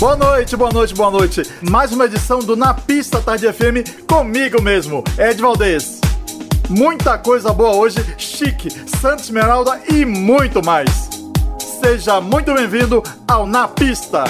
Boa noite, boa noite, boa noite. Mais uma edição do Na Pista Tarde FM comigo mesmo, Ed Valdez. Muita coisa boa hoje, chique, Santa Esmeralda e muito mais. Seja muito bem-vindo ao Na Pista.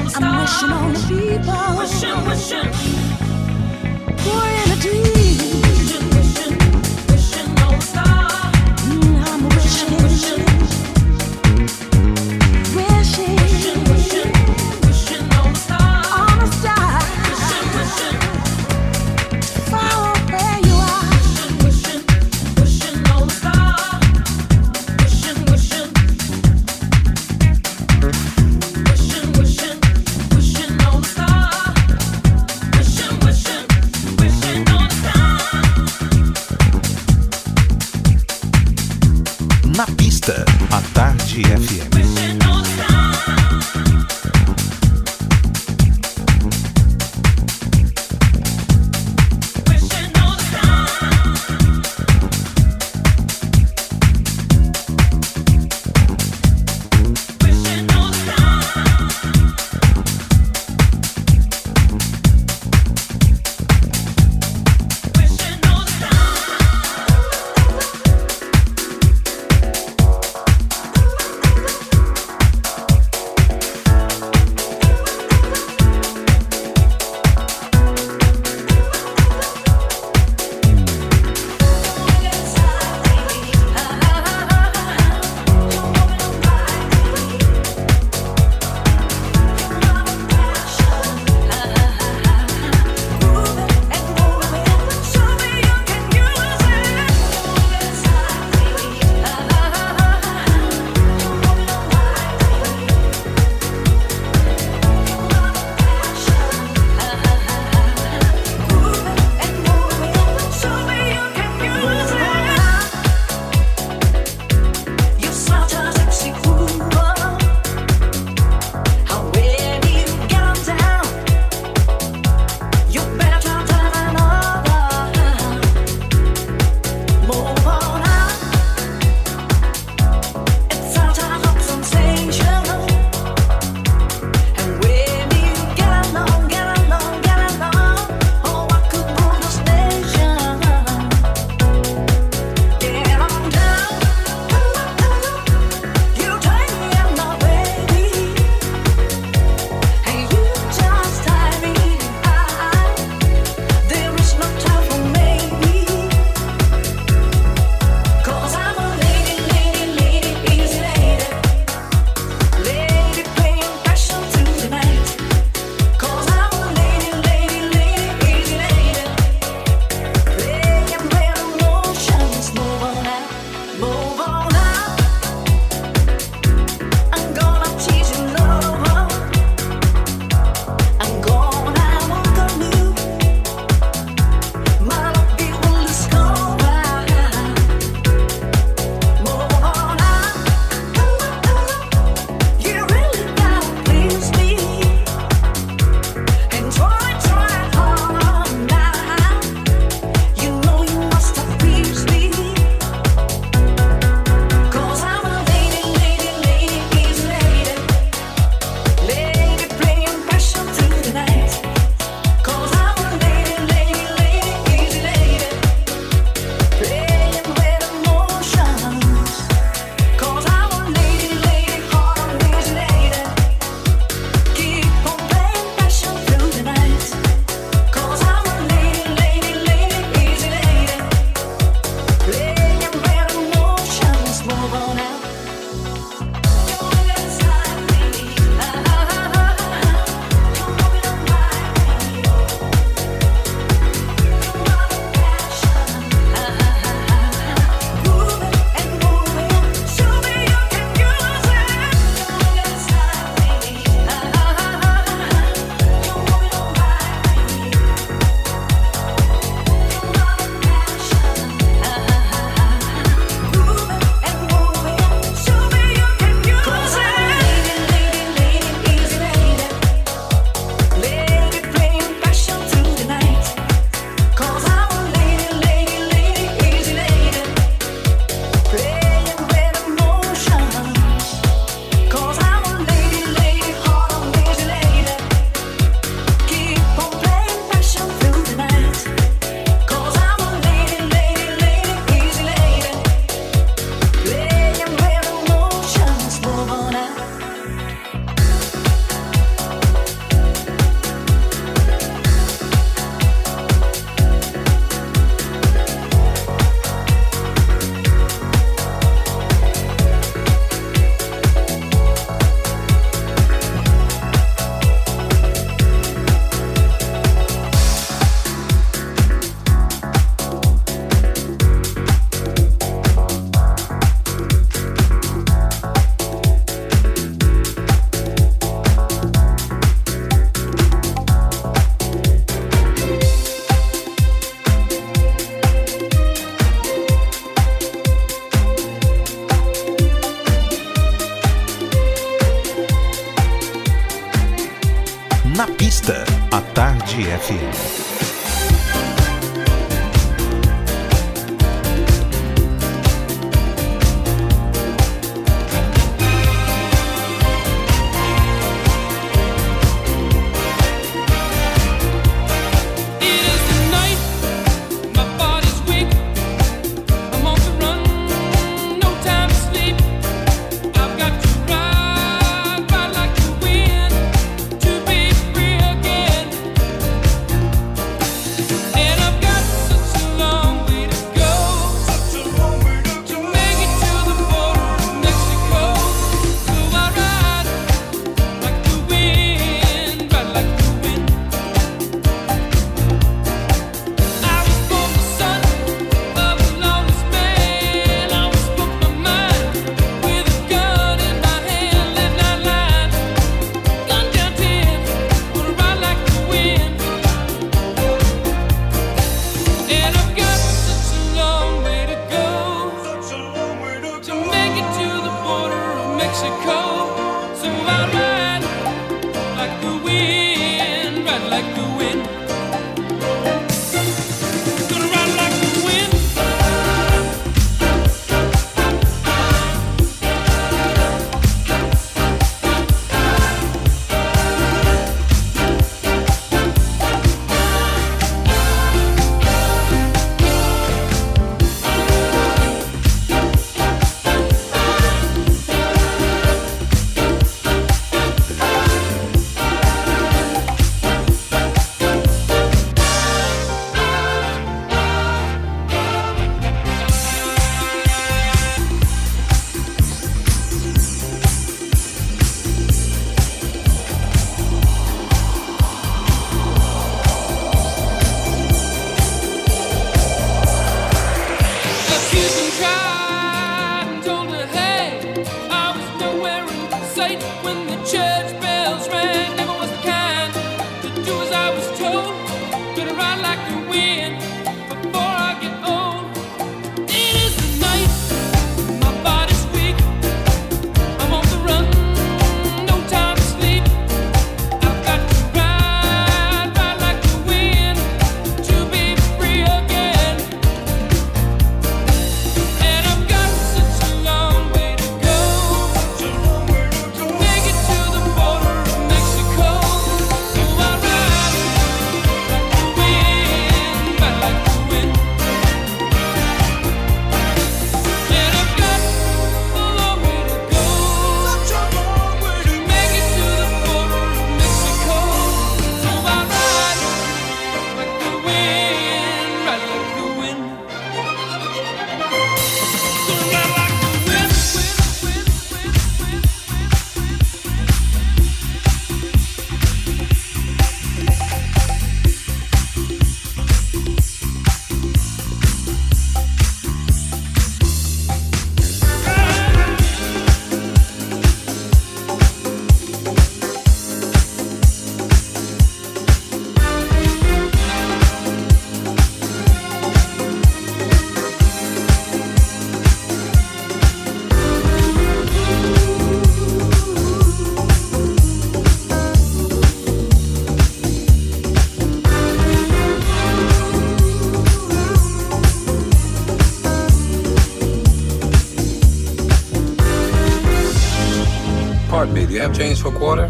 I'm wishing on the people. Wishing, wishing. Born in a dream.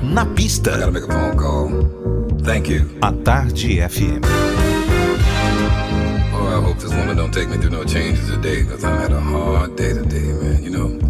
Na pista. A Tarde FM. Oh, I hope this woman don't take me through no changes today, because I had a hard day today, man. You know.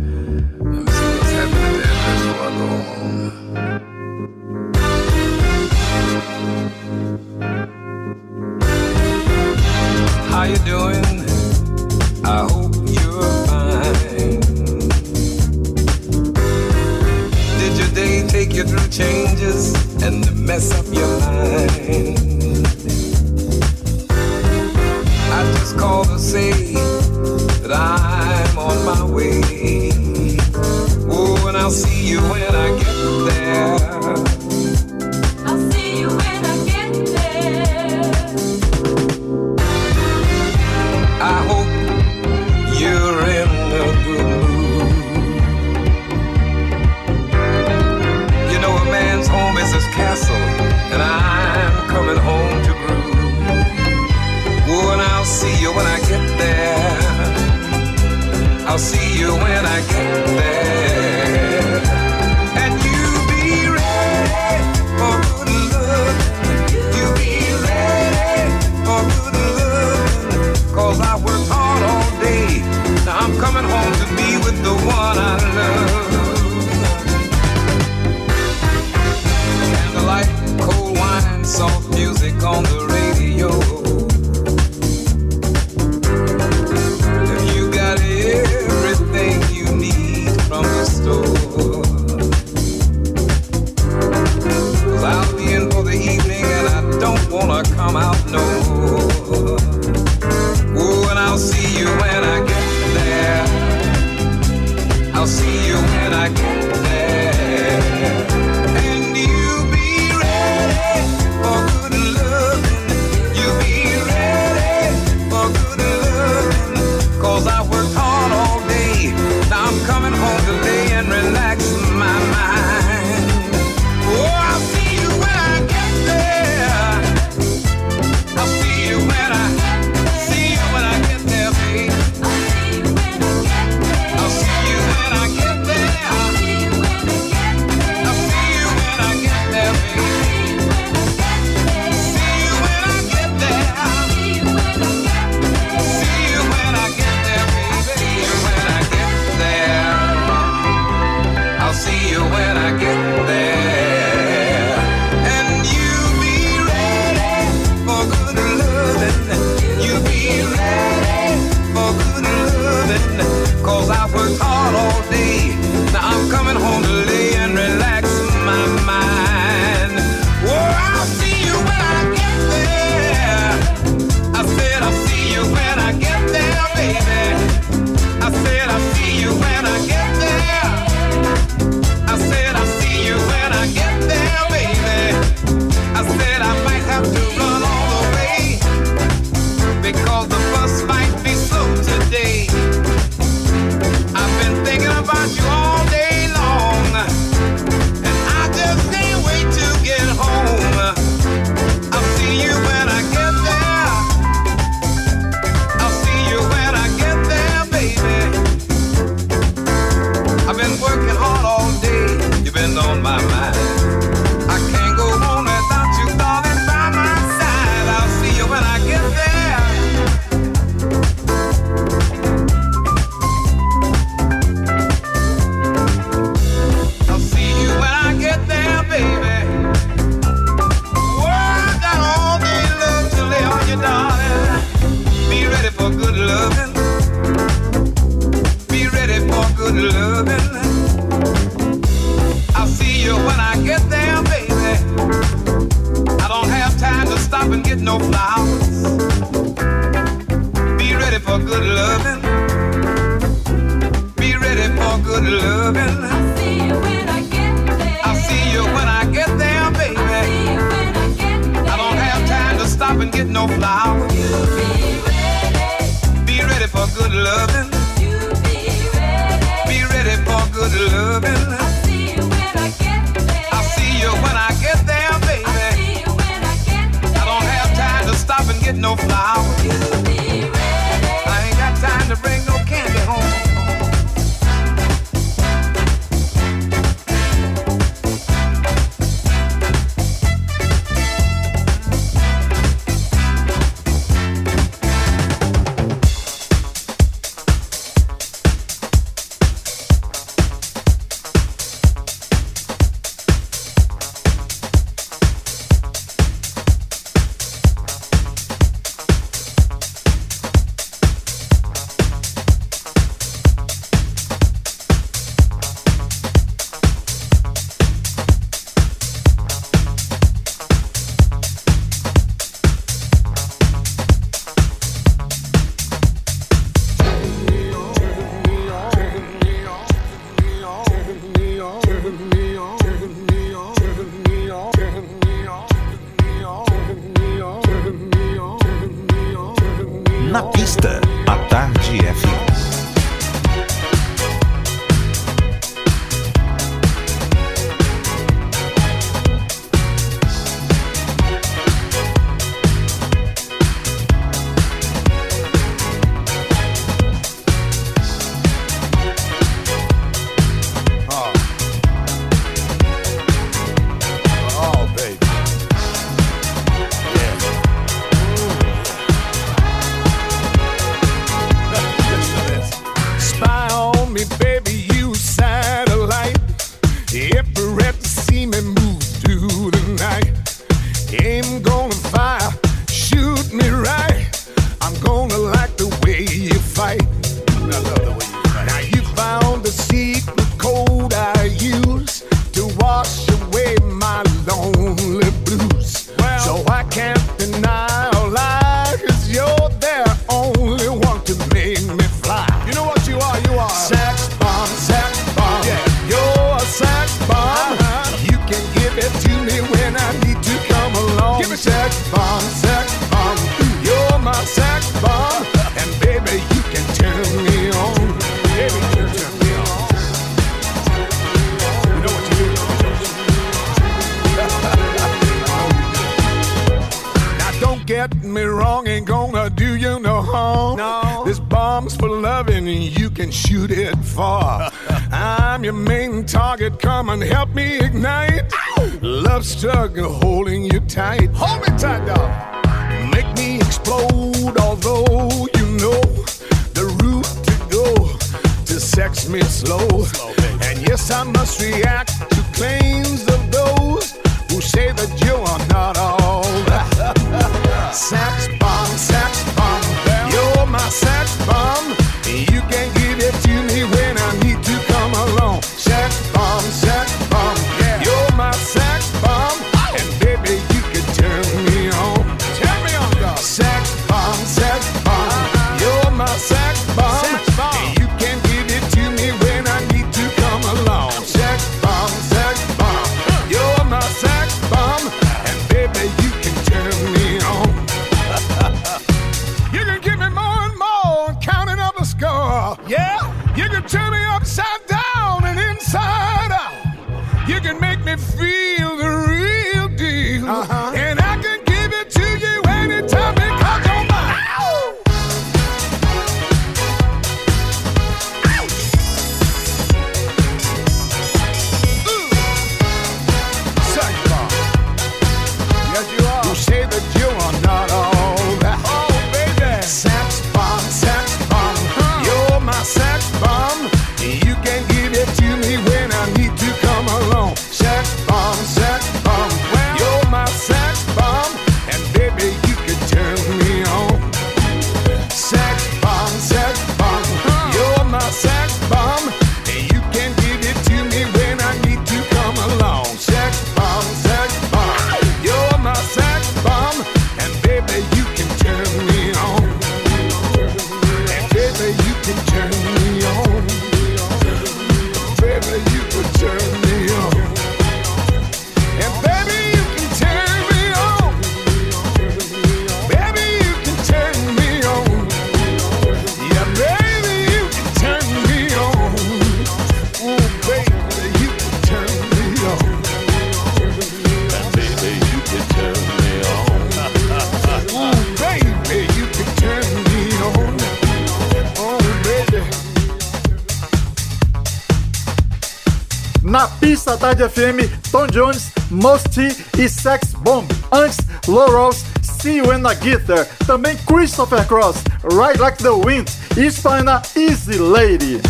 FM, Tom Jones, Mosty e Sex Bomb. Antes, Loros, See You in a Guitar. Também Christopher Cross, Ride Like the Wind e Spina, Easy Lady.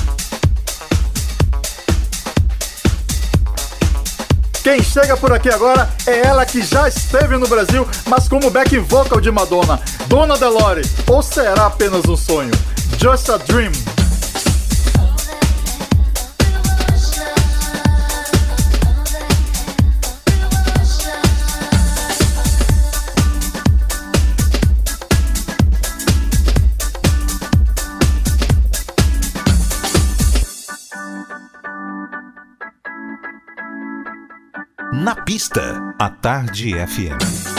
Quem chega por aqui agora é ela que já esteve no Brasil, mas como back vocal de Madonna, Dona Delore, ou será apenas um sonho? Just a Dream. A Tarde FM.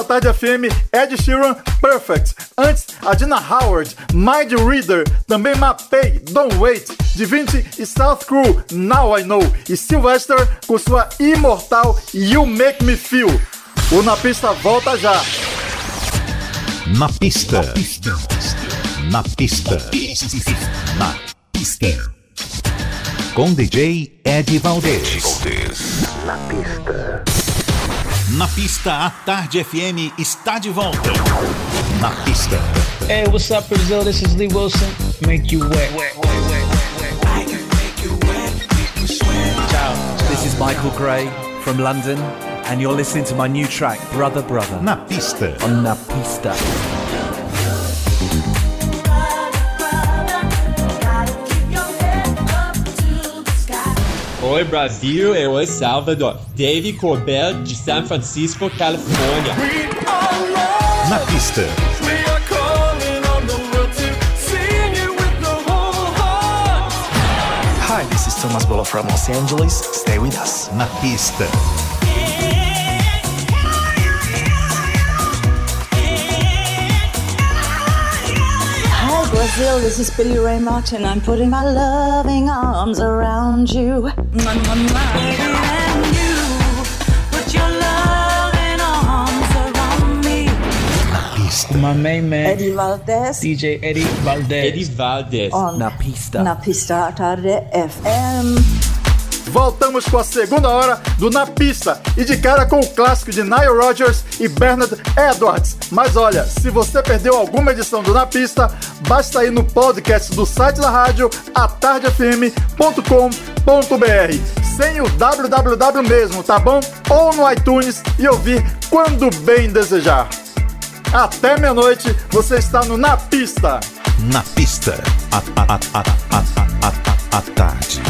da Tarde FM, Ed Sheeran, Perfect. Antes, a Dina Howard, Mind Reader, também Mapei, Don't Wait, de e South Crew, Now I Know, e Sylvester com sua imortal You Make Me Feel. O Na Pista volta já. Na pista. Na pista. Na pista. Na pista. Com DJ Ed Valdez. Na pista. Na pista, a Tarde FM está de volta. Na pista. Hey, what's up, Brazil? This is Lee Wilson. Make you wet. Ciao. This is Michael Gray from London, and you're listening to my new track, Brother Brother, Na pista. on Na Pista. Oi Brasil e oi Salvador. Dave Corbell de San Francisco, Califórnia. Na pista. Hi, this is Thomas Bolo from Los Angeles. Stay with us. Na pista. Brazil, this is Billy Ray Martin. I'm putting my loving arms around you. And you put your loving arms around me. My main man, Eddie Valdez DJ Eddie Valdez. Eddie Valdez. on Na Pista. Na Pista Tarde FM. Voltamos com a segunda hora do Na Pista e de cara com o clássico de Nile Rodgers e Bernard Edwards. Mas olha, se você perdeu alguma edição do Na Pista, basta ir no podcast do site da rádio atardefm.com.br sem o www mesmo, tá bom? Ou no iTunes e ouvir quando bem desejar. Até meia-noite, você está no Na Pista. Na pista. A, a, a, a, a, a, a, Tarde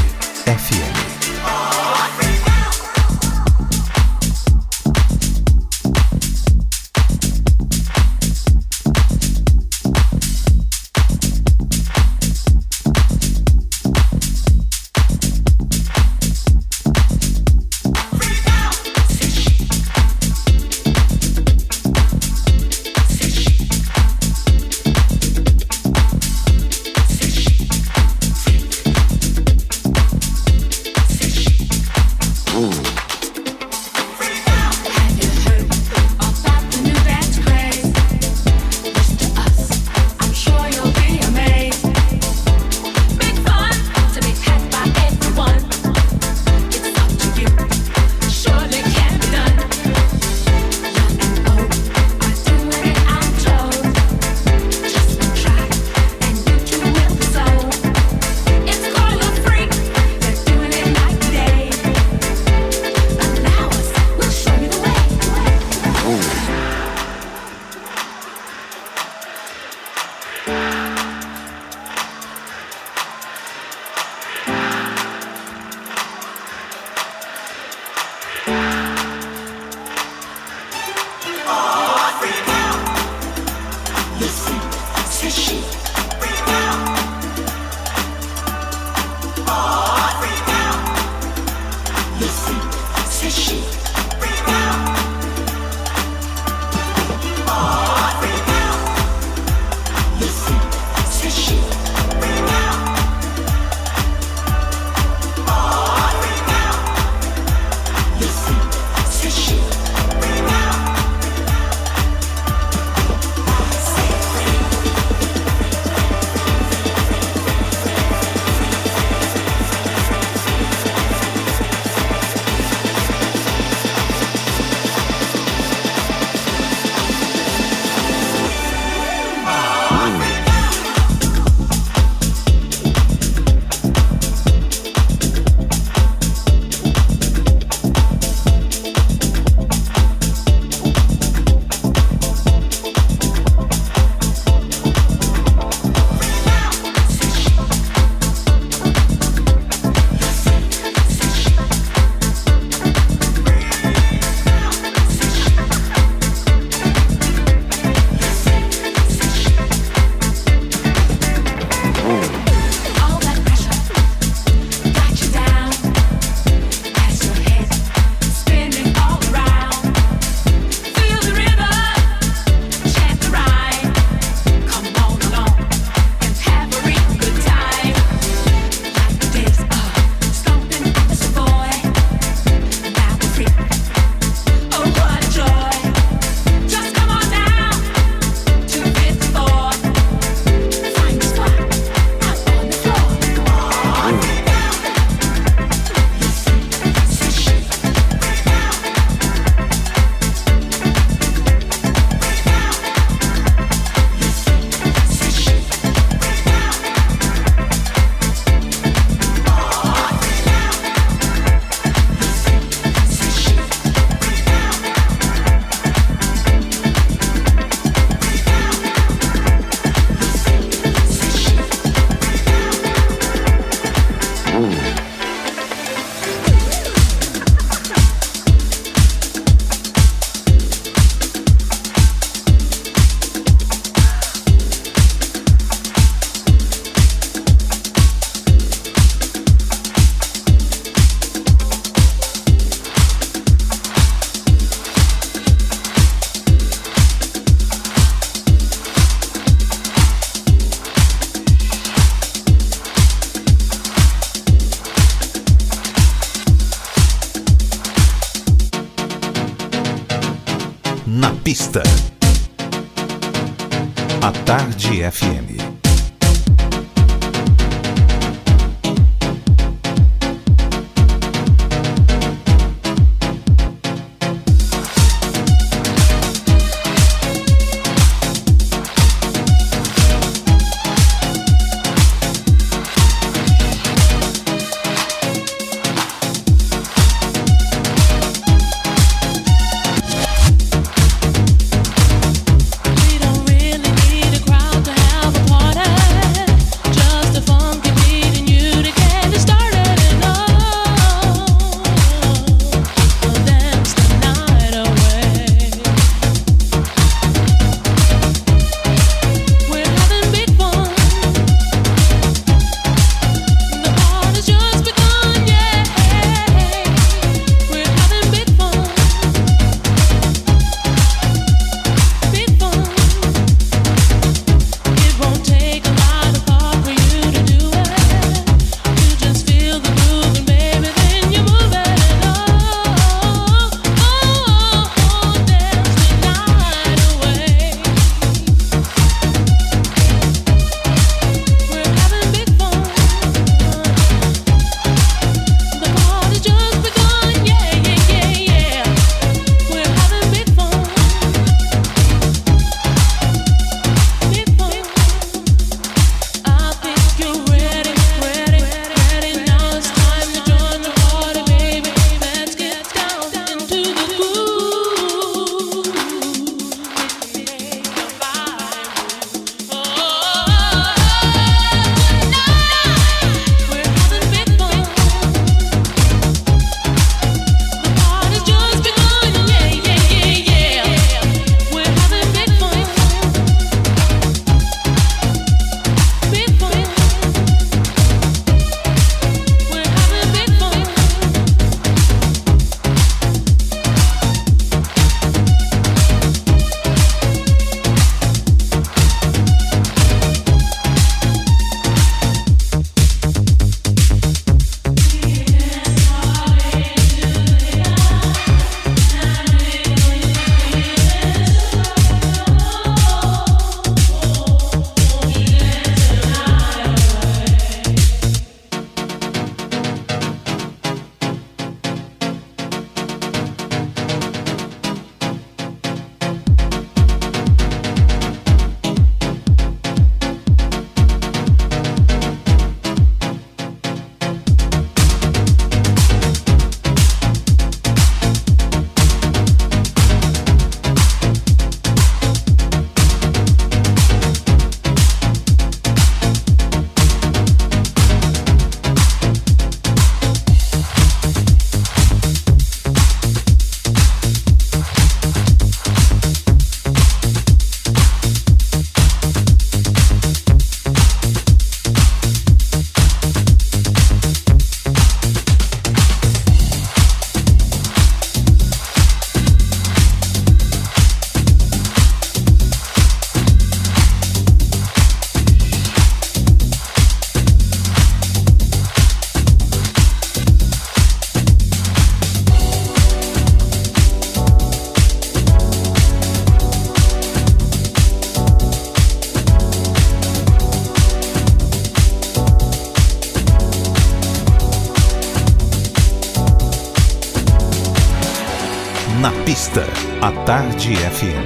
Tarde FM.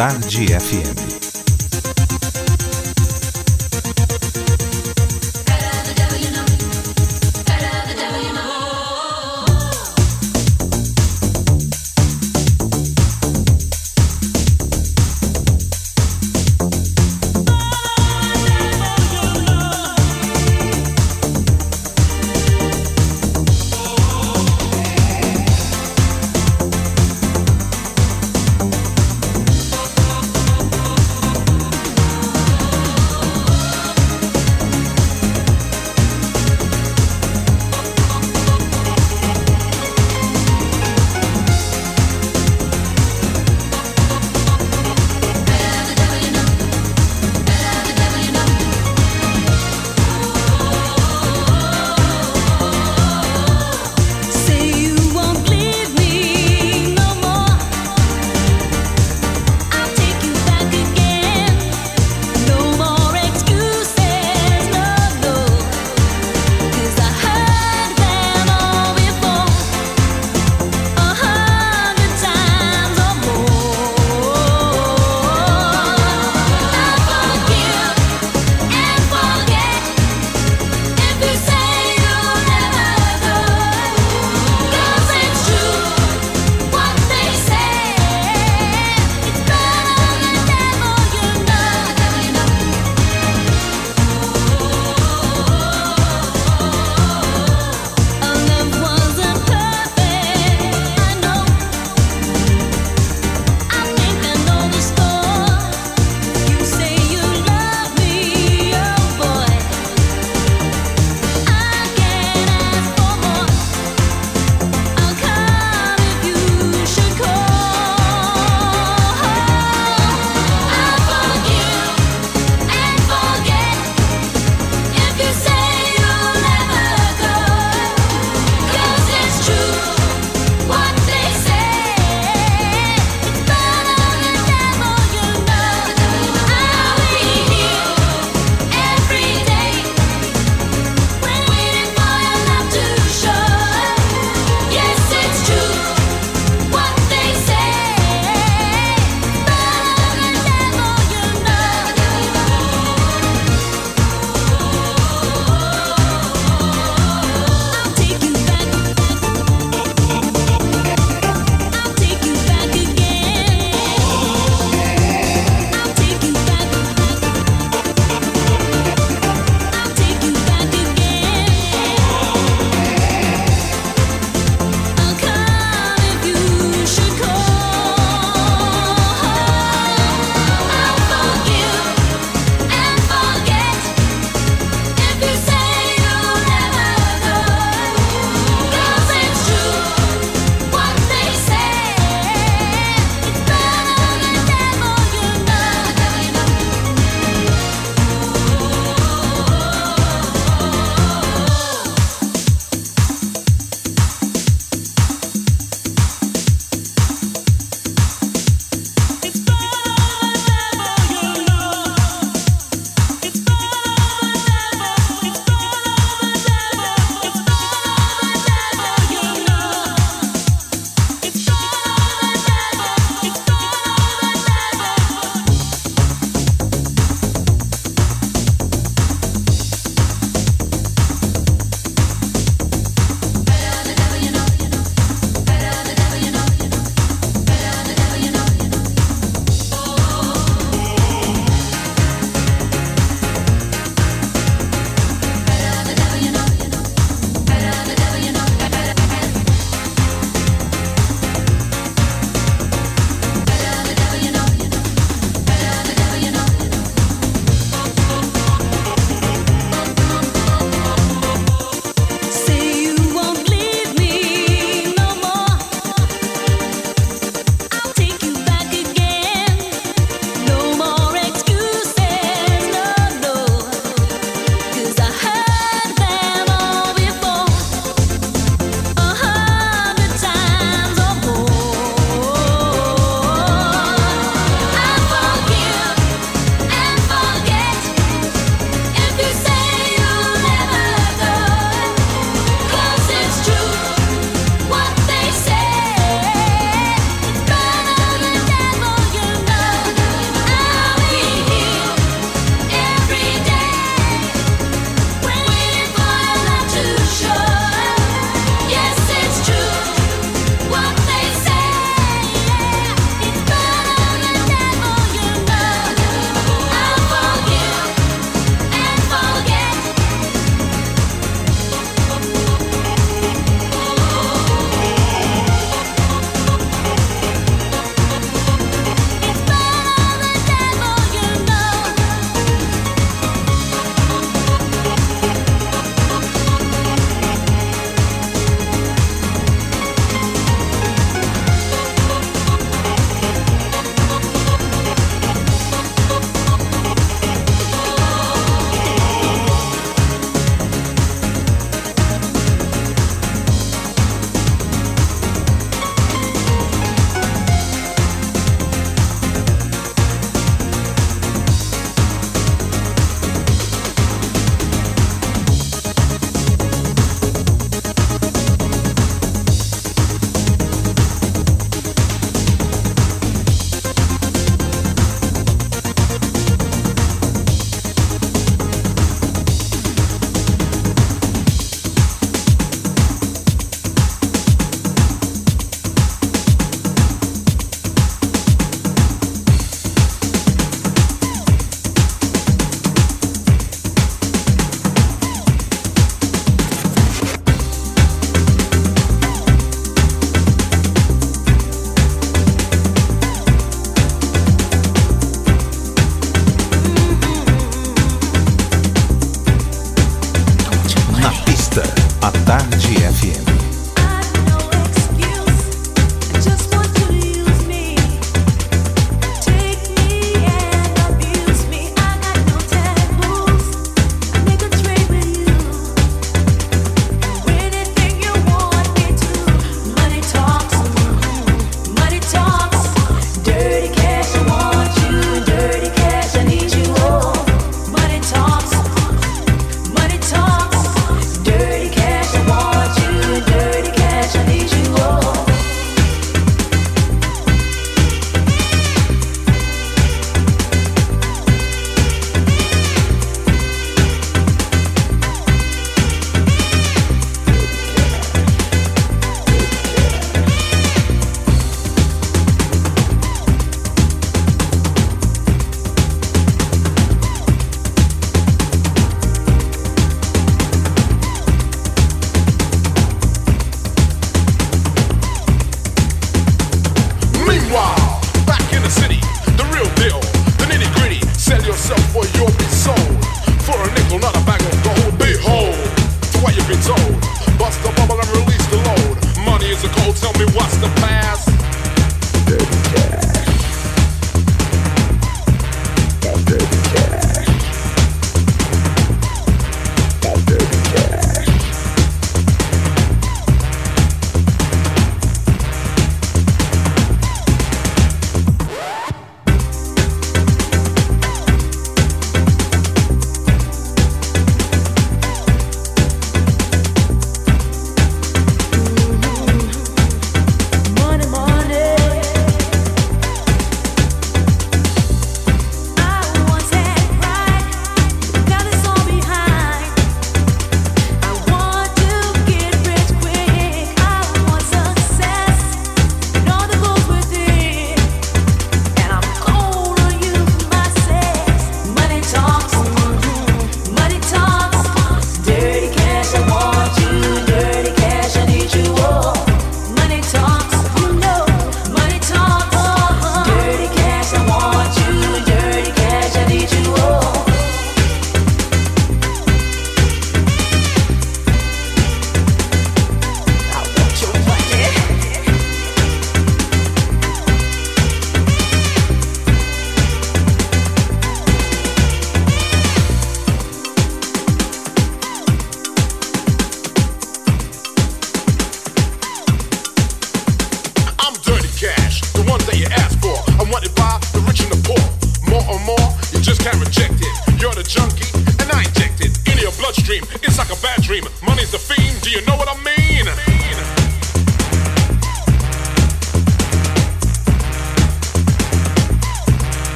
Tarde FM.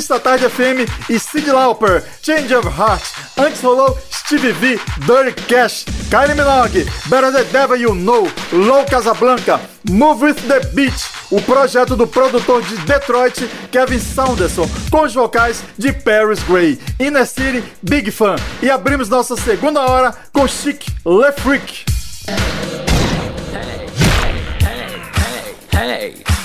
Na pista Tarde FM e Cyndi Lauper, Change of Heart. Antes rolou Stevie V, Dirty Cash, Kylie Minogue, Better the Devil You Know, Low Casablanca, Move With The Beat, o projeto do produtor de Detroit, Kevin Saunderson, com os vocais de Paris Gray. Inner City, Big Fan. E abrimos nossa segunda hora com Chic Le Freak. Hey,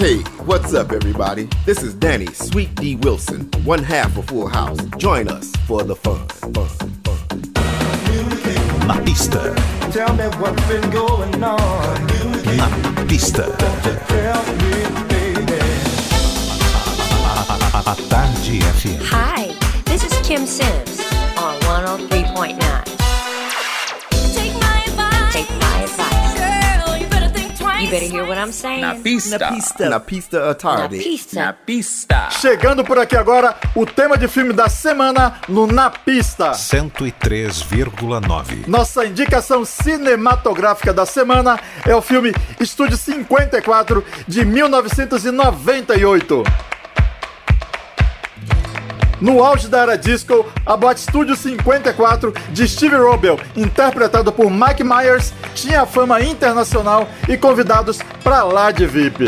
Hey, what's up, everybody? This is Danny Sweet D Wilson, one half of Full House. Join us for the fun. fun, fun. Na pista, Tell me what's been going on. na pista. Tell me, baby. A, a, a Tarde FM. Hi, this is Kim Sims on 103.9. better hear what I'm saying. Na Pista. Na pista. Na pista à tarde. Na Pista. Chegando por aqui agora, o tema de filme da semana no Na Pista. 103,9. Nossa indicação cinematográfica da semana é o filme Estúdio 54 de 1998. No auge da era disco, a boate Studio 54 de Steve Robel, interpretado por Mike Myers, tinha fama internacional e convidados para lá de VIP.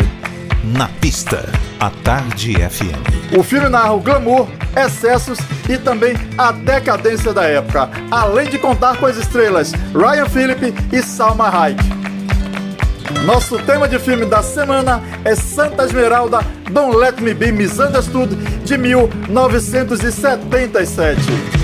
Na pista, a Tarde FM. O filme narra o glamour, excessos e também a decadência da época, além de contar com as estrelas Ryan Phillip e Salma Hayek. Nosso tema de filme da semana é Santa Esmeralda Don't Let Me Be Misunderstood de 1977.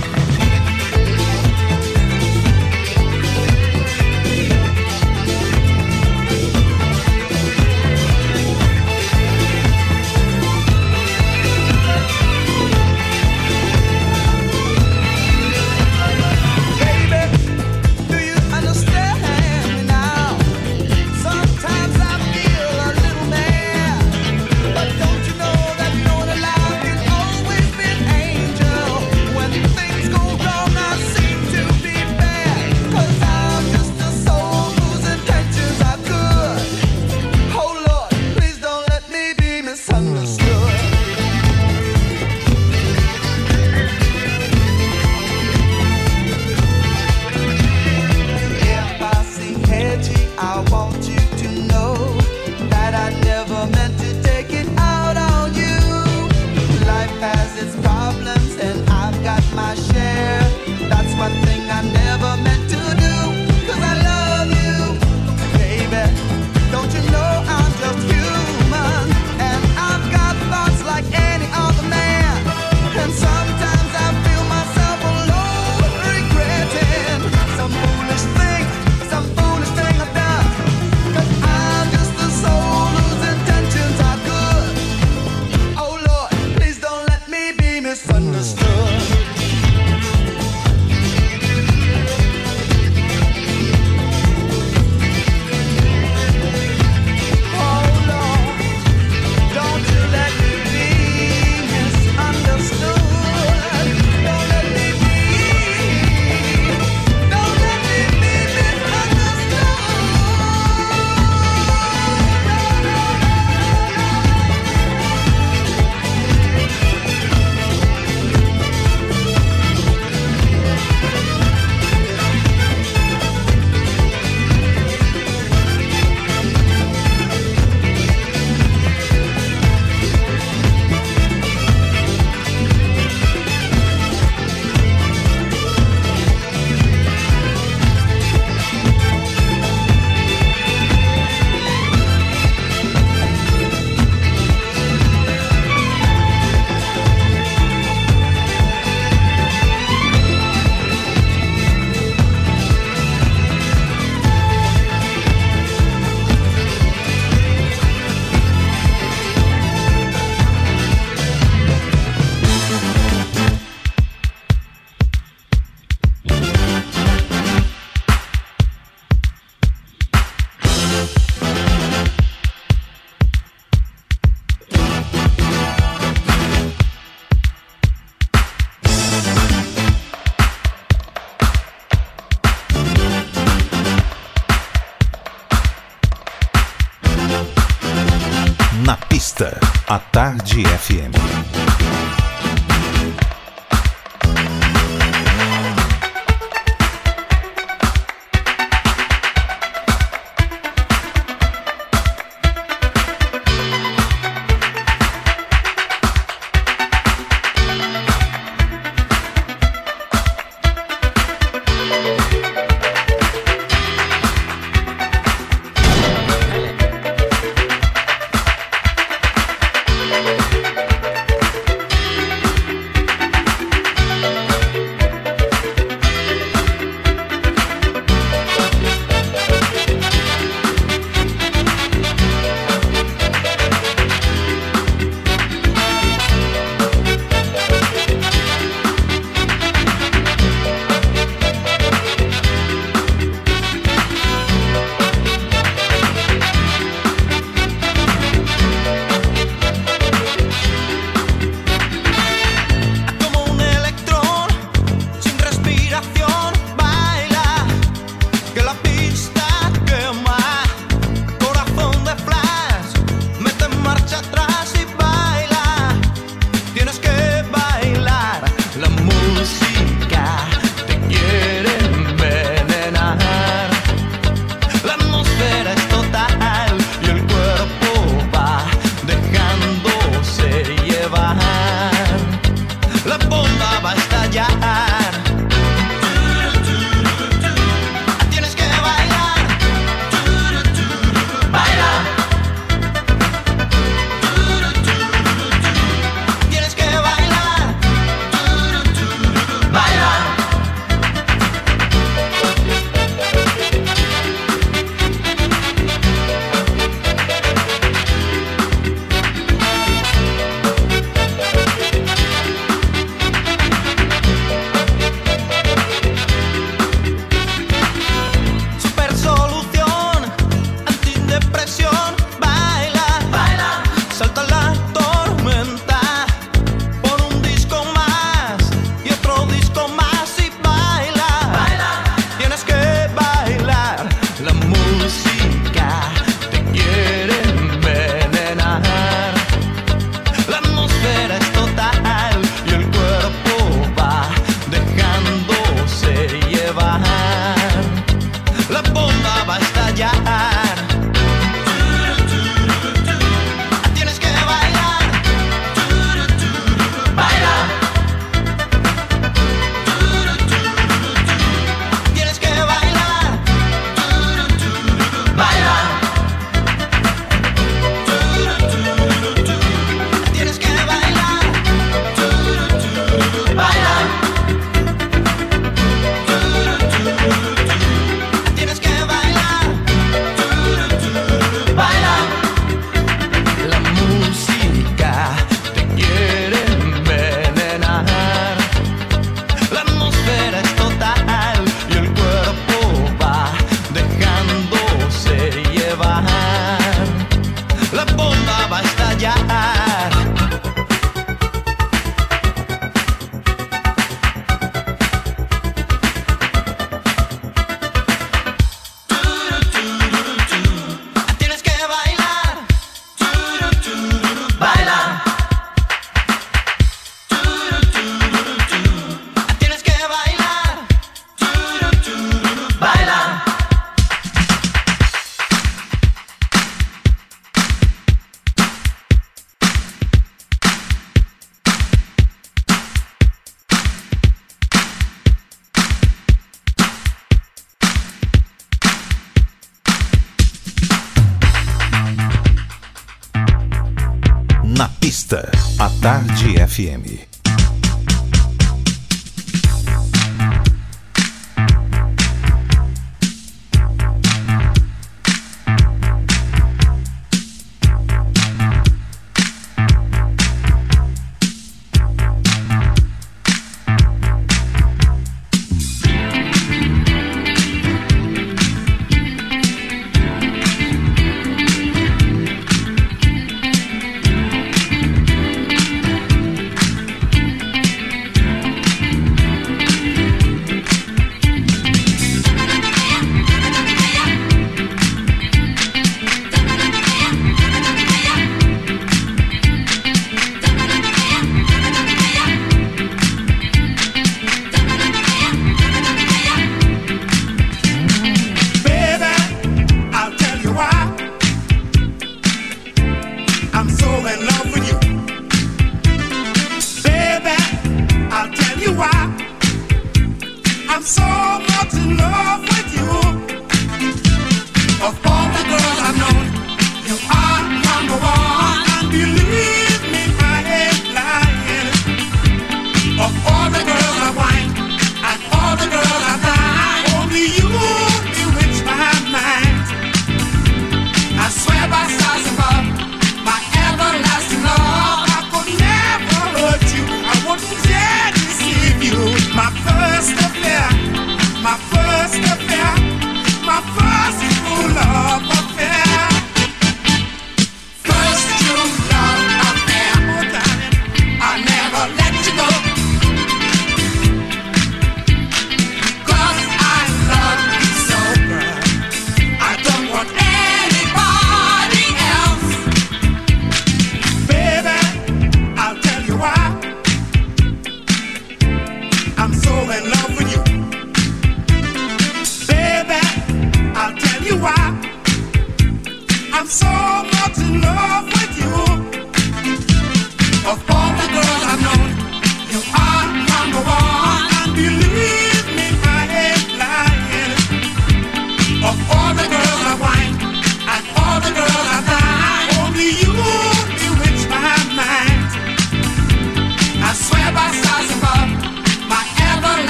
FM.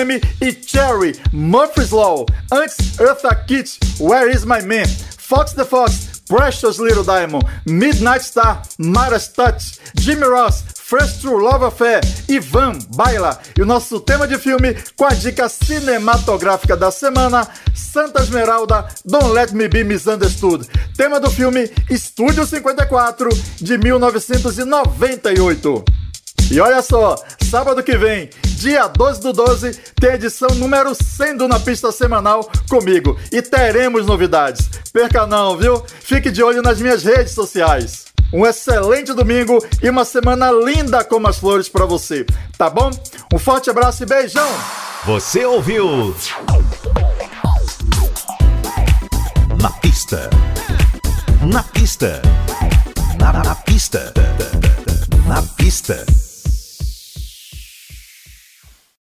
FM e Cherry, Murphy's Law. Antes, Eartha Kitt, Where is My Man? Fox the Fox, Precious Little Diamond. Midnight Star, Mara's Touch. Jimmy Ross, First True Love Affair, Ivan, Baila. E o nosso tema de filme com a dica cinematográfica da semana, Santa Esmeralda, Don't Let Me Be Misunderstood. Tema do filme Estúdio 54, de 1998. E olha só, sábado que vem, dia 12 do 12, tem a edição número 100 do Na Pista Semanal comigo. E teremos novidades. Perca não, viu? Fique de olho nas minhas redes sociais. Um excelente domingo e uma semana linda como as flores pra você, tá bom? Um forte abraço e beijão! Você ouviu? Na pista. Na pista. Na, na pista. Na pista.